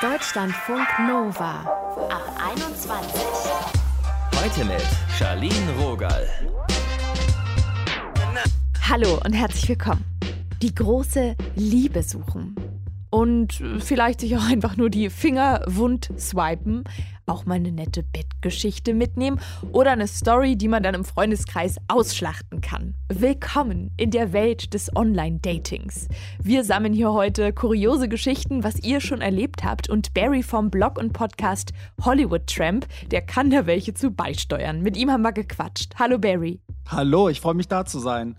Deutschlandfunk Nova ab 21. Heute mit Charlene Rogal. Hallo und herzlich willkommen. Die große Liebe suchen. Und vielleicht sich auch einfach nur die Finger wund swipen, auch mal eine nette Bettgeschichte mitnehmen oder eine Story, die man dann im Freundeskreis ausschlachten kann. Willkommen in der Welt des Online-Datings. Wir sammeln hier heute kuriose Geschichten, was ihr schon erlebt habt und Barry vom Blog und Podcast Hollywood Tramp, der kann da welche zu beisteuern. Mit ihm haben wir gequatscht. Hallo Barry. Hallo, ich freue mich da zu sein.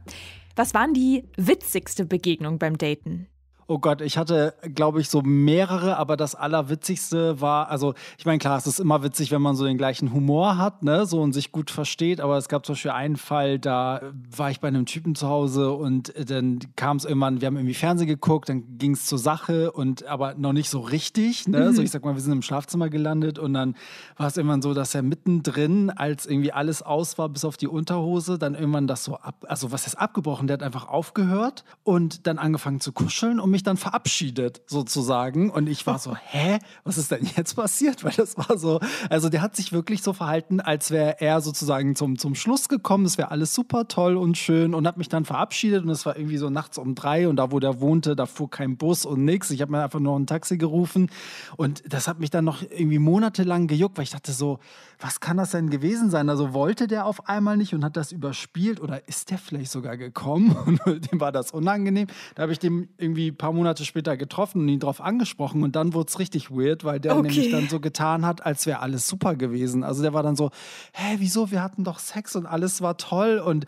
Was waren die witzigste Begegnung beim Daten? Oh Gott, ich hatte, glaube ich, so mehrere, aber das Allerwitzigste war, also ich meine, klar, es ist immer witzig, wenn man so den gleichen Humor hat, ne, so und sich gut versteht, aber es gab zum Beispiel einen Fall, da war ich bei einem Typen zu Hause und dann kam es irgendwann, wir haben irgendwie Fernsehen geguckt, dann ging es zur Sache und aber noch nicht so richtig, ne, mhm. so ich sag mal, wir sind im Schlafzimmer gelandet und dann war es irgendwann so, dass er mittendrin, als irgendwie alles aus war, bis auf die Unterhose, dann irgendwann das so ab, also was ist abgebrochen, der hat einfach aufgehört und dann angefangen zu kuscheln und mich mich dann verabschiedet, sozusagen. Und ich war so, hä, was ist denn jetzt passiert? Weil das war so, also der hat sich wirklich so verhalten, als wäre er sozusagen zum, zum Schluss gekommen. Das wäre alles super toll und schön und hat mich dann verabschiedet. Und es war irgendwie so nachts um drei und da, wo der wohnte, da fuhr kein Bus und nichts. Ich habe mir einfach nur ein Taxi gerufen. Und das hat mich dann noch irgendwie monatelang gejuckt, weil ich dachte so, was kann das denn gewesen sein? Also wollte der auf einmal nicht und hat das überspielt oder ist der vielleicht sogar gekommen und dem war das unangenehm? Da habe ich dem irgendwie ein paar Monate später getroffen und ihn darauf angesprochen und dann wurde es richtig weird, weil der okay. nämlich dann so getan hat, als wäre alles super gewesen. Also der war dann so, hä, wieso? Wir hatten doch Sex und alles war toll und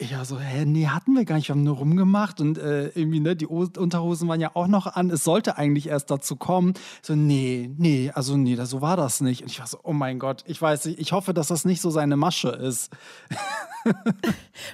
ja, so, hä, nee, hatten wir gar nicht. Wir haben nur rumgemacht und äh, irgendwie, ne, die Unterhosen waren ja auch noch an. Es sollte eigentlich erst dazu kommen. So, nee, nee, also nee, so war das nicht. Und ich war so, oh mein Gott, ich weiß nicht, ich hoffe, dass das nicht so seine Masche ist.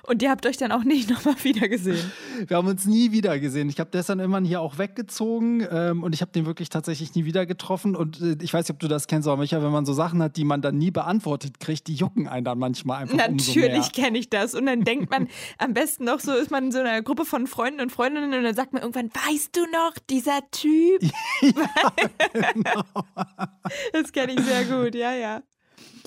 und ihr habt euch dann auch nicht nochmal wieder gesehen? Wir haben uns nie wieder gesehen. Ich habe dann irgendwann hier auch weggezogen ähm, und ich habe den wirklich tatsächlich nie wieder getroffen. Und äh, ich weiß nicht, ob du das kennst, aber Micha, wenn man so Sachen hat, die man dann nie beantwortet kriegt, die jucken einen dann manchmal einfach Natürlich kenne ich das. Und dann denkt man, man am besten noch so, ist man in so einer Gruppe von Freunden und Freundinnen und dann sagt man irgendwann, weißt du noch, dieser Typ? Ja, genau. das kenne ich sehr gut, ja, ja.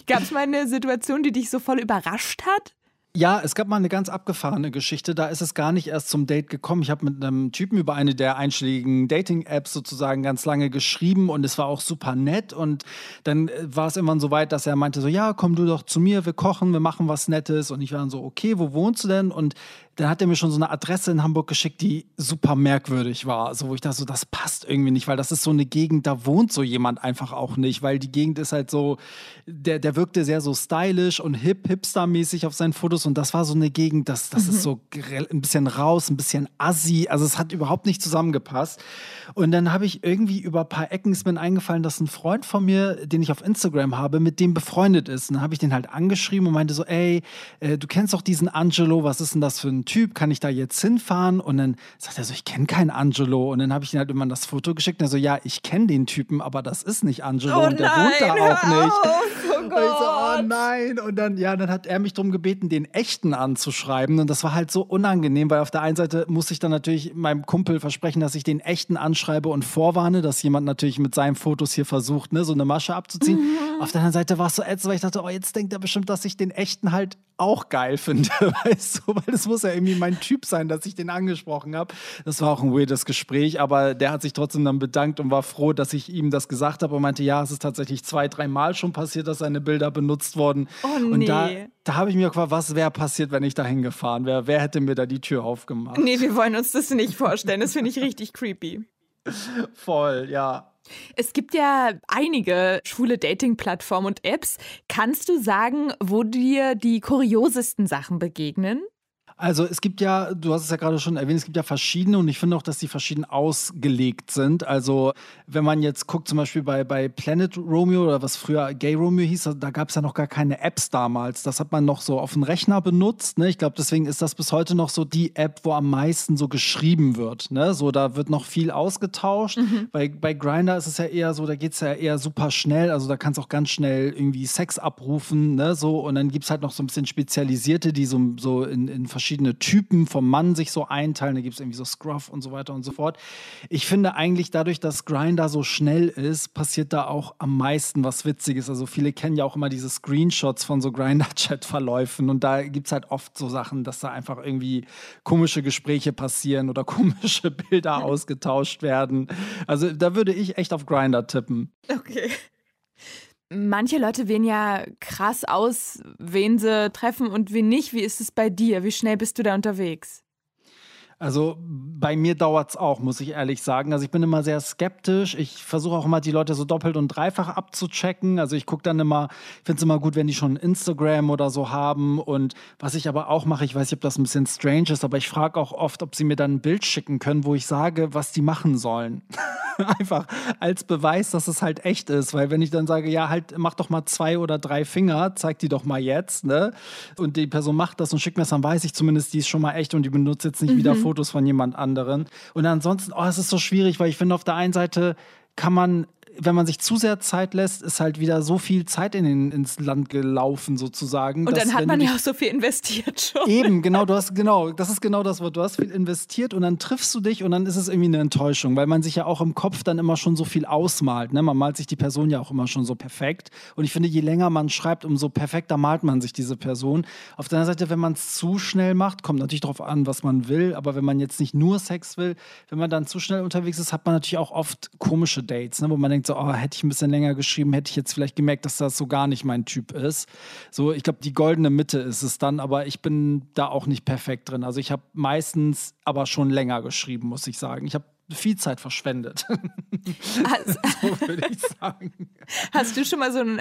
Gab es mal eine Situation, die dich so voll überrascht hat? Ja, es gab mal eine ganz abgefahrene Geschichte. Da ist es gar nicht erst zum Date gekommen. Ich habe mit einem Typen über eine der einschlägigen Dating-Apps sozusagen ganz lange geschrieben und es war auch super nett. Und dann äh, war es irgendwann so weit, dass er meinte: So, ja, komm du doch zu mir, wir kochen, wir machen was Nettes. Und ich war dann so: Okay, wo wohnst du denn? Und dann hat er mir schon so eine Adresse in Hamburg geschickt, die super merkwürdig war. Also, wo ich dachte, so, das passt irgendwie nicht, weil das ist so eine Gegend, da wohnt so jemand einfach auch nicht, weil die Gegend ist halt so, der, der wirkte sehr so stylisch und hip, hipster-mäßig auf seinen Fotos und das war so eine Gegend, das, das mhm. ist so ein bisschen raus, ein bisschen assi, also es hat überhaupt nicht zusammengepasst. Und dann habe ich irgendwie über ein paar Ecken ist mir eingefallen, dass ein Freund von mir, den ich auf Instagram habe, mit dem befreundet ist. Und dann habe ich den halt angeschrieben und meinte so, ey, äh, du kennst doch diesen Angelo, was ist denn das für ein Typ, kann ich da jetzt hinfahren? Und dann sagt er so, ich kenne keinen Angelo. Und dann habe ich ihm halt immer das Foto geschickt und er so, ja, ich kenne den Typen, aber das ist nicht Angelo oh und der nein, wohnt da auch nicht. Auf, oh und so, oh nein. Und dann, ja, dann hat er mich darum gebeten, den echten anzuschreiben. Und das war halt so unangenehm, weil auf der einen Seite muss ich dann natürlich meinem Kumpel versprechen, dass ich den echten anschreibe und vorwarne, dass jemand natürlich mit seinen Fotos hier versucht, ne, so eine Masche abzuziehen. Mhm. Auf der anderen Seite war es so ätzend, weil ich dachte, oh, jetzt denkt er bestimmt, dass ich den echten halt auch geil finde, weißt du, weil es muss ja irgendwie mein Typ sein, dass ich den angesprochen habe. Das war auch ein weirdes Gespräch, aber der hat sich trotzdem dann bedankt und war froh, dass ich ihm das gesagt habe und meinte, ja, es ist tatsächlich zwei, dreimal schon passiert, dass seine Bilder benutzt wurden. Oh, nee. Und da, da habe ich mir gefragt, was wäre passiert, wenn ich da hingefahren wäre? Wer hätte mir da die Tür aufgemacht? Nee, wir wollen uns das nicht vorstellen. Das finde ich richtig creepy. Voll, ja. Es gibt ja einige schwule Dating-Plattformen und Apps. Kannst du sagen, wo dir die kuriosesten Sachen begegnen? Also es gibt ja, du hast es ja gerade schon erwähnt, es gibt ja verschiedene und ich finde auch, dass die verschieden ausgelegt sind. Also wenn man jetzt guckt, zum Beispiel bei, bei Planet Romeo oder was früher Gay Romeo hieß, da gab es ja noch gar keine Apps damals. Das hat man noch so auf dem Rechner benutzt. Ne? Ich glaube, deswegen ist das bis heute noch so die App, wo am meisten so geschrieben wird. Ne? So, da wird noch viel ausgetauscht. Mhm. Bei, bei Grindr ist es ja eher so, da geht es ja eher super schnell. Also da kannst du auch ganz schnell irgendwie Sex abrufen. Ne? So, und dann gibt es halt noch so ein bisschen spezialisierte, die so, so in, in verschiedenen verschiedene Typen vom Mann sich so einteilen. Da gibt es irgendwie so Scruff und so weiter und so fort. Ich finde eigentlich dadurch, dass Grinder so schnell ist, passiert da auch am meisten was Witziges. Also viele kennen ja auch immer diese Screenshots von so Grinder-Chat-Verläufen und da gibt es halt oft so Sachen, dass da einfach irgendwie komische Gespräche passieren oder komische Bilder ausgetauscht werden. Also da würde ich echt auf Grinder tippen. Okay. Manche Leute wählen ja krass aus, wen sie treffen und wen nicht. Wie ist es bei dir? Wie schnell bist du da unterwegs? Also bei mir dauert es auch, muss ich ehrlich sagen. Also ich bin immer sehr skeptisch. Ich versuche auch immer, die Leute so doppelt und dreifach abzuchecken. Also ich gucke dann immer, ich finde es immer gut, wenn die schon Instagram oder so haben. Und was ich aber auch mache, ich weiß nicht, ob das ein bisschen strange ist, aber ich frage auch oft, ob sie mir dann ein Bild schicken können, wo ich sage, was die machen sollen. Einfach als Beweis, dass es halt echt ist. Weil wenn ich dann sage, ja, halt, mach doch mal zwei oder drei Finger, zeig die doch mal jetzt, ne? Und die Person macht das und schickt mir das, dann weiß ich zumindest, die ist schon mal echt und die benutzt jetzt nicht mhm. wieder Fotos von jemand anderen. Und ansonsten, oh, es ist so schwierig, weil ich finde, auf der einen Seite kann man wenn man sich zu sehr Zeit lässt, ist halt wieder so viel Zeit in den, ins Land gelaufen sozusagen. Und dann hat man ja auch so viel investiert schon. Eben, genau, du hast genau, das ist genau das Wort. Du hast viel investiert und dann triffst du dich und dann ist es irgendwie eine Enttäuschung, weil man sich ja auch im Kopf dann immer schon so viel ausmalt. Ne? Man malt sich die Person ja auch immer schon so perfekt. Und ich finde, je länger man schreibt, umso perfekter malt man sich diese Person. Auf der anderen Seite, wenn man es zu schnell macht, kommt natürlich darauf an, was man will. Aber wenn man jetzt nicht nur Sex will, wenn man dann zu schnell unterwegs ist, hat man natürlich auch oft komische Dates, ne? wo man denkt, so, oh, hätte ich ein bisschen länger geschrieben, hätte ich jetzt vielleicht gemerkt, dass das so gar nicht mein Typ ist. So, ich glaube, die goldene Mitte ist es dann, aber ich bin da auch nicht perfekt drin. Also ich habe meistens aber schon länger geschrieben, muss ich sagen. Ich habe viel Zeit verschwendet. Also, so würde ich sagen. Hast du schon mal so einen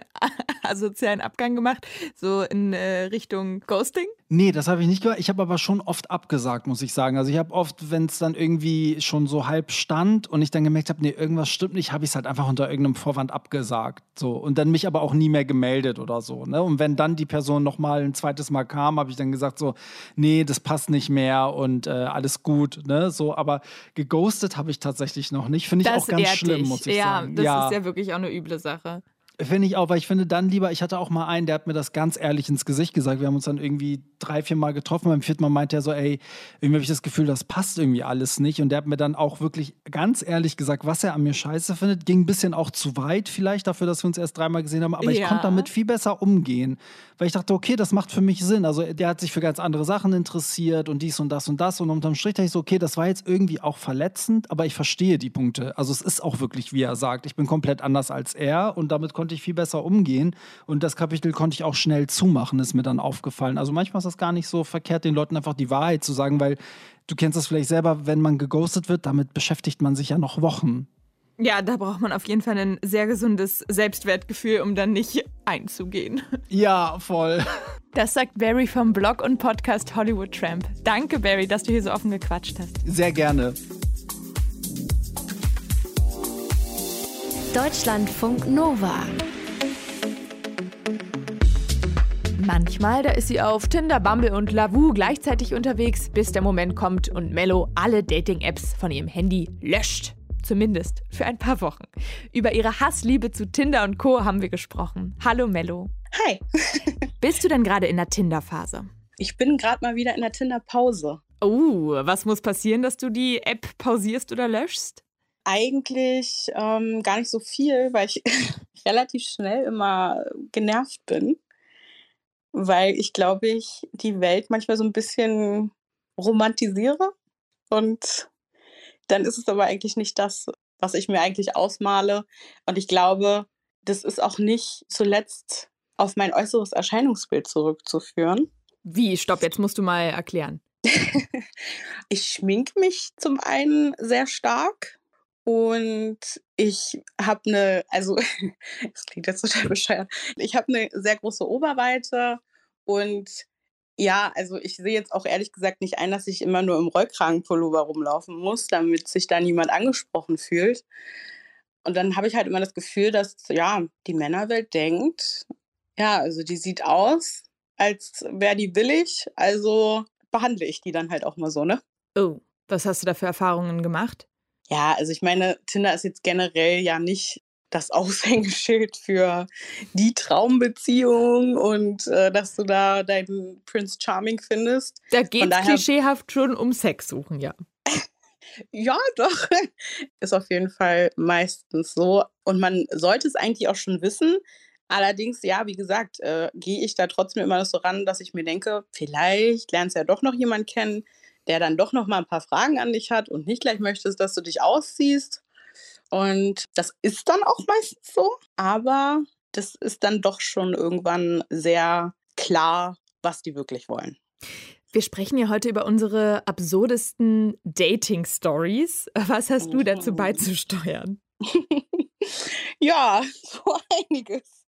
asozialen Abgang gemacht, so in äh, Richtung Ghosting? Nee, das habe ich nicht gemacht. Ich habe aber schon oft abgesagt, muss ich sagen. Also ich habe oft, wenn es dann irgendwie schon so halb stand und ich dann gemerkt habe, nee, irgendwas stimmt nicht, habe ich es halt einfach unter irgendeinem Vorwand abgesagt. So. Und dann mich aber auch nie mehr gemeldet oder so. Ne? Und wenn dann die Person nochmal ein zweites Mal kam, habe ich dann gesagt so, nee, das passt nicht mehr und äh, alles gut. Ne? So, aber geghostet habe ich tatsächlich noch nicht. Finde ich das auch ganz schlimm, dich. muss ich ja, sagen. Das ja, das ist ja wirklich auch eine üble Sache. Finde ich auch, weil ich finde dann lieber, ich hatte auch mal einen, der hat mir das ganz ehrlich ins Gesicht gesagt. Wir haben uns dann irgendwie drei, vier Mal getroffen. Beim vierten Mal meinte er so, ey, irgendwie habe ich das Gefühl, das passt irgendwie alles nicht. Und der hat mir dann auch wirklich ganz ehrlich gesagt, was er an mir scheiße findet. Ging ein bisschen auch zu weit vielleicht dafür, dass wir uns erst dreimal gesehen haben. Aber ja. ich konnte damit viel besser umgehen. Weil ich dachte, okay, das macht für mich Sinn. Also der hat sich für ganz andere Sachen interessiert und dies und das und das. Und unterm Strich dachte ich so, okay, das war jetzt irgendwie auch verletzend, aber ich verstehe die Punkte. Also es ist auch wirklich, wie er sagt. Ich bin komplett anders als er und damit konnte konnte ich viel besser umgehen. Und das Kapitel konnte ich auch schnell zumachen, ist mir dann aufgefallen. Also manchmal ist das gar nicht so verkehrt, den Leuten einfach die Wahrheit zu sagen, weil du kennst das vielleicht selber, wenn man geghostet wird, damit beschäftigt man sich ja noch Wochen. Ja, da braucht man auf jeden Fall ein sehr gesundes Selbstwertgefühl, um dann nicht einzugehen. Ja, voll. Das sagt Barry vom Blog und Podcast Hollywood Tramp. Danke, Barry, dass du hier so offen gequatscht hast. Sehr gerne. Deutschlandfunk Nova. Manchmal, da ist sie auf Tinder, Bumble und Lavu gleichzeitig unterwegs, bis der Moment kommt und Mello alle Dating-Apps von ihrem Handy löscht. Zumindest für ein paar Wochen. Über ihre Hassliebe zu Tinder und Co. haben wir gesprochen. Hallo Mello. Hi. Bist du denn gerade in der Tinder-Phase? Ich bin gerade mal wieder in der Tinder-Pause. Oh, was muss passieren, dass du die App pausierst oder löschst? Eigentlich ähm, gar nicht so viel, weil ich relativ schnell immer genervt bin. Weil ich glaube, ich die Welt manchmal so ein bisschen romantisiere. Und dann ist es aber eigentlich nicht das, was ich mir eigentlich ausmale. Und ich glaube, das ist auch nicht zuletzt auf mein äußeres Erscheinungsbild zurückzuführen. Wie? Stopp, jetzt musst du mal erklären. ich schminke mich zum einen sehr stark, und ich habe eine, also das klingt jetzt total bescheuert, ich habe eine sehr große Oberweite und ja, also ich sehe jetzt auch ehrlich gesagt nicht ein, dass ich immer nur im Rollkragenpullover rumlaufen muss, damit sich da niemand angesprochen fühlt. Und dann habe ich halt immer das Gefühl, dass ja, die Männerwelt denkt, ja, also die sieht aus, als wäre die billig, also behandle ich die dann halt auch mal so, ne? Oh, was hast du da für Erfahrungen gemacht? Ja, also ich meine, Tinder ist jetzt generell ja nicht das Aushängeschild für die Traumbeziehung und äh, dass du da deinen Prince Charming findest. Da geht es klischeehaft schon um Sex suchen, ja. ja, doch. Ist auf jeden Fall meistens so. Und man sollte es eigentlich auch schon wissen. Allerdings, ja, wie gesagt, äh, gehe ich da trotzdem immer so ran, dass ich mir denke, vielleicht lernst du ja doch noch jemanden kennen, der dann doch noch mal ein paar Fragen an dich hat und nicht gleich möchtest, dass du dich ausziehst. Und das ist dann auch meistens so, aber das ist dann doch schon irgendwann sehr klar, was die wirklich wollen. Wir sprechen ja heute über unsere absurdesten Dating-Stories. Was hast du dazu mhm. beizusteuern? ja, so einiges.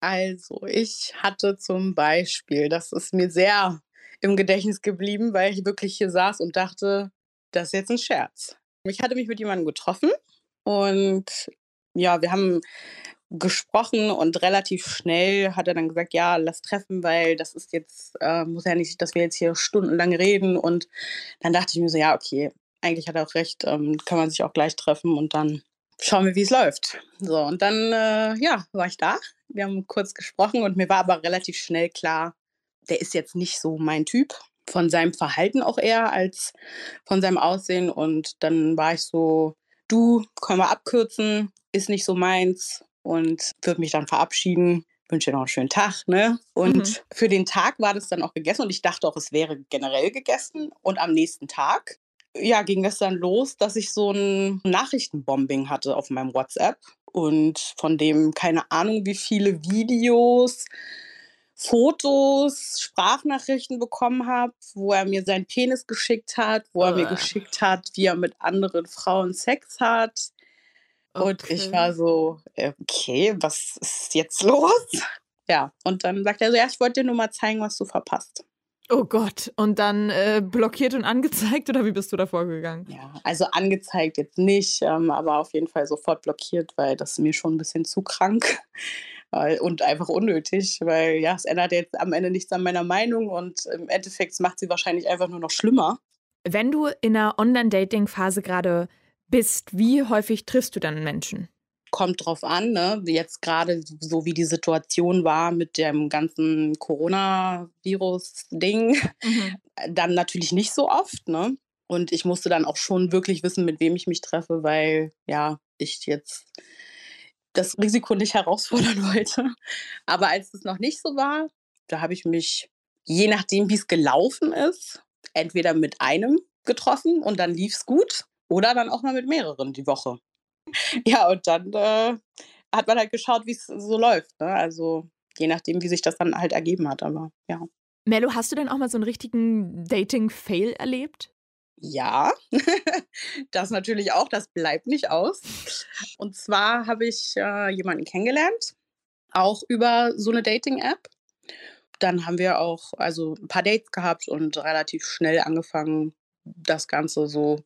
Also, ich hatte zum Beispiel, das ist mir sehr im Gedächtnis geblieben, weil ich wirklich hier saß und dachte, das ist jetzt ein Scherz. Ich hatte mich mit jemandem getroffen und ja, wir haben gesprochen und relativ schnell hat er dann gesagt, ja, lass treffen, weil das ist jetzt, äh, muss ja nicht, dass wir jetzt hier stundenlang reden. Und dann dachte ich mir so, ja, okay, eigentlich hat er auch recht, ähm, kann man sich auch gleich treffen und dann schauen wir, wie es läuft. So, und dann, äh, ja, war ich da. Wir haben kurz gesprochen und mir war aber relativ schnell klar, der ist jetzt nicht so mein Typ. Von seinem Verhalten auch eher als von seinem Aussehen. Und dann war ich so, du, können wir abkürzen, ist nicht so meins und würde mich dann verabschieden. Wünsche dir noch einen schönen Tag, ne? Und mhm. für den Tag war das dann auch gegessen und ich dachte auch, es wäre generell gegessen. Und am nächsten Tag, ja, ging es dann los, dass ich so ein Nachrichtenbombing hatte auf meinem WhatsApp und von dem keine Ahnung, wie viele Videos, Fotos, Sprachnachrichten bekommen habe, wo er mir seinen Penis geschickt hat, wo er mir geschickt hat, wie er mit anderen Frauen Sex hat. Okay. Und ich war so, äh, okay, was ist jetzt los? Ja, und dann sagt er so, ja, ich wollte dir nur mal zeigen, was du verpasst. Oh Gott, und dann äh, blockiert und angezeigt oder wie bist du da vorgegangen? Ja, also angezeigt jetzt nicht, ähm, aber auf jeden Fall sofort blockiert, weil das ist mir schon ein bisschen zu krank und einfach unnötig, weil ja, es ändert jetzt am Ende nichts an meiner Meinung und im Endeffekt macht sie wahrscheinlich einfach nur noch schlimmer. Wenn du in einer Online-Dating-Phase gerade bist, wie häufig triffst du dann Menschen? Kommt drauf an, ne? Jetzt gerade so wie die Situation war mit dem ganzen Coronavirus-Ding, mhm. dann natürlich nicht so oft, ne? Und ich musste dann auch schon wirklich wissen, mit wem ich mich treffe, weil ja, ich jetzt das Risiko nicht herausfordern wollte. Aber als es noch nicht so war, da habe ich mich, je nachdem, wie es gelaufen ist, entweder mit einem getroffen und dann lief es gut oder dann auch mal mit mehreren die Woche. Ja, und dann äh, hat man halt geschaut, wie es so läuft. Ne? Also je nachdem, wie sich das dann halt ergeben hat. Aber ja. Mello, hast du denn auch mal so einen richtigen Dating-Fail erlebt? Ja, das natürlich auch, das bleibt nicht aus. Und zwar habe ich äh, jemanden kennengelernt, auch über so eine Dating-App. Dann haben wir auch also ein paar Dates gehabt und relativ schnell angefangen, das Ganze so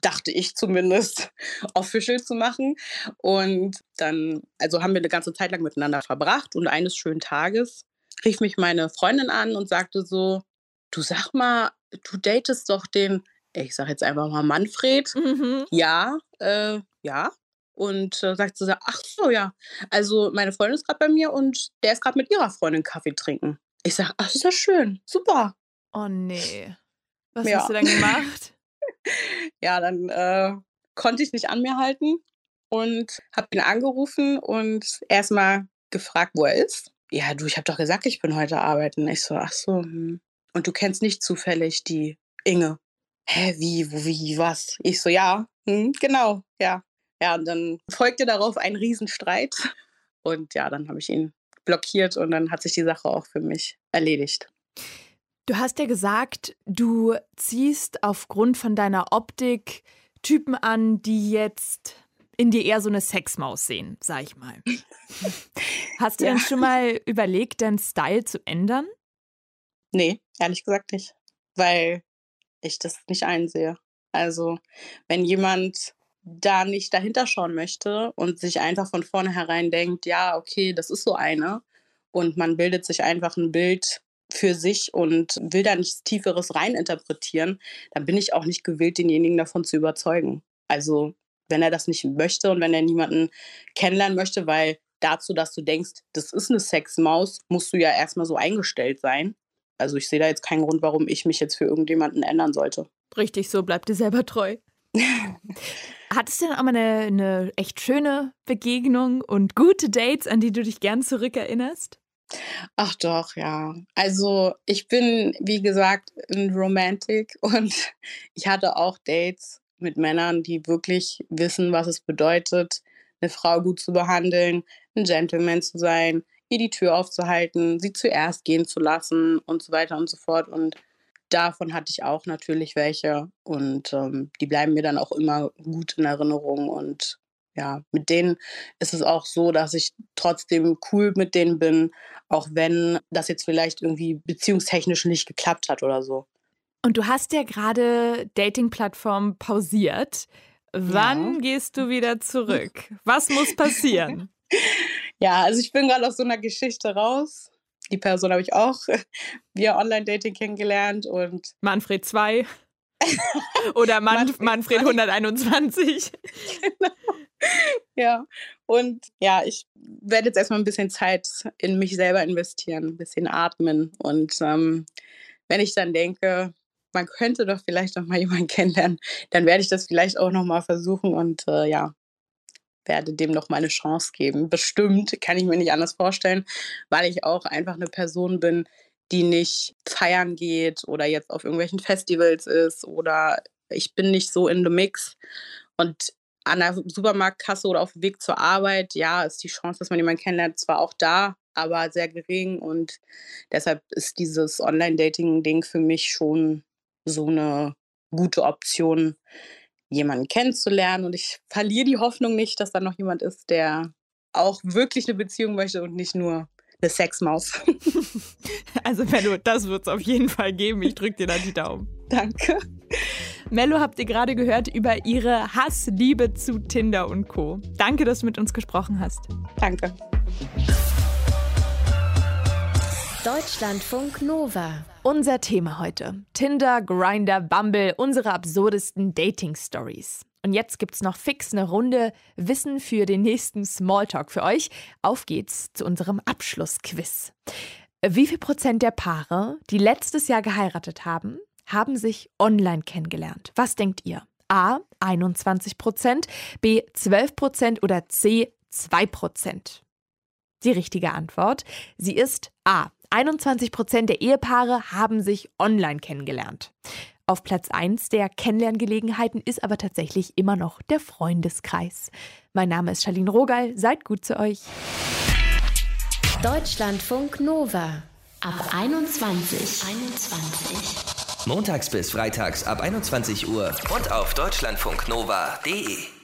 dachte ich zumindest, official zu machen. Und dann, also haben wir eine ganze Zeit lang miteinander verbracht und eines schönen Tages rief mich meine Freundin an und sagte so, du sag mal, du datest doch den, ich sag jetzt einfach mal Manfred. Mhm. Ja, äh, ja. Und äh, sagt so, ach so, ja. Also meine Freundin ist gerade bei mir und der ist gerade mit ihrer Freundin Kaffee trinken. Ich sag, ach, ist das schön, super. Oh nee. Was ja. hast du dann gemacht? ja, dann äh, konnte ich nicht an mir halten und habe ihn angerufen und erstmal gefragt, wo er ist. Ja, du, ich habe doch gesagt, ich bin heute arbeiten. Ich so, ach so. Hm. Und du kennst nicht zufällig die Inge. Hä, wie, wo, wie, was? Ich so, ja, hm, genau, ja. Ja, und dann folgte darauf ein Riesenstreit. Und ja, dann habe ich ihn blockiert und dann hat sich die Sache auch für mich erledigt. Du hast ja gesagt, du ziehst aufgrund von deiner Optik Typen an, die jetzt in dir eher so eine Sexmaus sehen, sag ich mal. Hast du ja. denn schon mal überlegt, deinen Style zu ändern? Nee, ehrlich gesagt nicht. Weil ich das nicht einsehe. Also, wenn jemand da nicht dahinter schauen möchte und sich einfach von vornherein denkt, ja, okay, das ist so eine, und man bildet sich einfach ein Bild für sich und will da nichts Tieferes reininterpretieren, dann bin ich auch nicht gewillt, denjenigen davon zu überzeugen. Also wenn er das nicht möchte und wenn er niemanden kennenlernen möchte, weil dazu, dass du denkst, das ist eine Sexmaus, musst du ja erstmal so eingestellt sein. Also ich sehe da jetzt keinen Grund, warum ich mich jetzt für irgendjemanden ändern sollte. Richtig so, bleib dir selber treu. Hattest du denn auch mal eine, eine echt schöne Begegnung und gute Dates, an die du dich gern zurückerinnerst? Ach doch, ja. Also ich bin, wie gesagt, ein Romantik und ich hatte auch Dates mit Männern, die wirklich wissen, was es bedeutet, eine Frau gut zu behandeln, ein Gentleman zu sein, ihr die Tür aufzuhalten, sie zuerst gehen zu lassen und so weiter und so fort. Und davon hatte ich auch natürlich welche und ähm, die bleiben mir dann auch immer gut in Erinnerung und ja, mit denen ist es auch so, dass ich trotzdem cool mit denen bin, auch wenn das jetzt vielleicht irgendwie beziehungstechnisch nicht geklappt hat oder so. Und du hast ja gerade Dating-Plattformen pausiert. Wann ja. gehst du wieder zurück? Was muss passieren? ja, also ich bin gerade aus so einer Geschichte raus. Die Person habe ich auch via Online-Dating kennengelernt und. Manfred 2. Oder Man Manfred, Manfred 121. genau. Ja, und ja, ich werde jetzt erstmal ein bisschen Zeit in mich selber investieren, ein bisschen atmen. Und ähm, wenn ich dann denke, man könnte doch vielleicht noch mal jemanden kennenlernen, dann werde ich das vielleicht auch noch mal versuchen und äh, ja, werde dem noch mal eine Chance geben. Bestimmt kann ich mir nicht anders vorstellen, weil ich auch einfach eine Person bin, die nicht feiern geht oder jetzt auf irgendwelchen Festivals ist oder ich bin nicht so in the mix und an der Supermarktkasse oder auf dem Weg zur Arbeit, ja, ist die Chance, dass man jemanden kennenlernt, zwar auch da, aber sehr gering und deshalb ist dieses Online-Dating-Ding für mich schon so eine gute Option, jemanden kennenzulernen. Und ich verliere die Hoffnung nicht, dass da noch jemand ist, der auch wirklich eine Beziehung möchte und nicht nur eine Sexmaus. Also Mello, das wird es auf jeden Fall geben. Ich drücke dir da die Daumen. Danke. Mello habt ihr gerade gehört über ihre Hassliebe zu Tinder und Co. Danke, dass du mit uns gesprochen hast. Danke. Deutschlandfunk Nova. Unser Thema heute: Tinder, Grinder, Bumble, unsere absurdesten Dating-Stories. Und jetzt gibt's noch fix eine Runde Wissen für den nächsten Smalltalk für euch. Auf geht's zu unserem Abschlussquiz. Wie viel Prozent der Paare, die letztes Jahr geheiratet haben, haben sich online kennengelernt? Was denkt ihr? A 21 Prozent, B 12 Prozent oder C 2 Prozent? Die richtige Antwort, sie ist A. 21 Prozent der Ehepaare haben sich online kennengelernt. Auf Platz 1 der Kennenlerngelegenheiten ist aber tatsächlich immer noch der Freundeskreis. Mein Name ist Charlene Rogal, seid gut zu euch. Deutschlandfunk Nova ab 21. 21. Montags bis freitags ab 21 Uhr und auf deutschlandfunknova.de.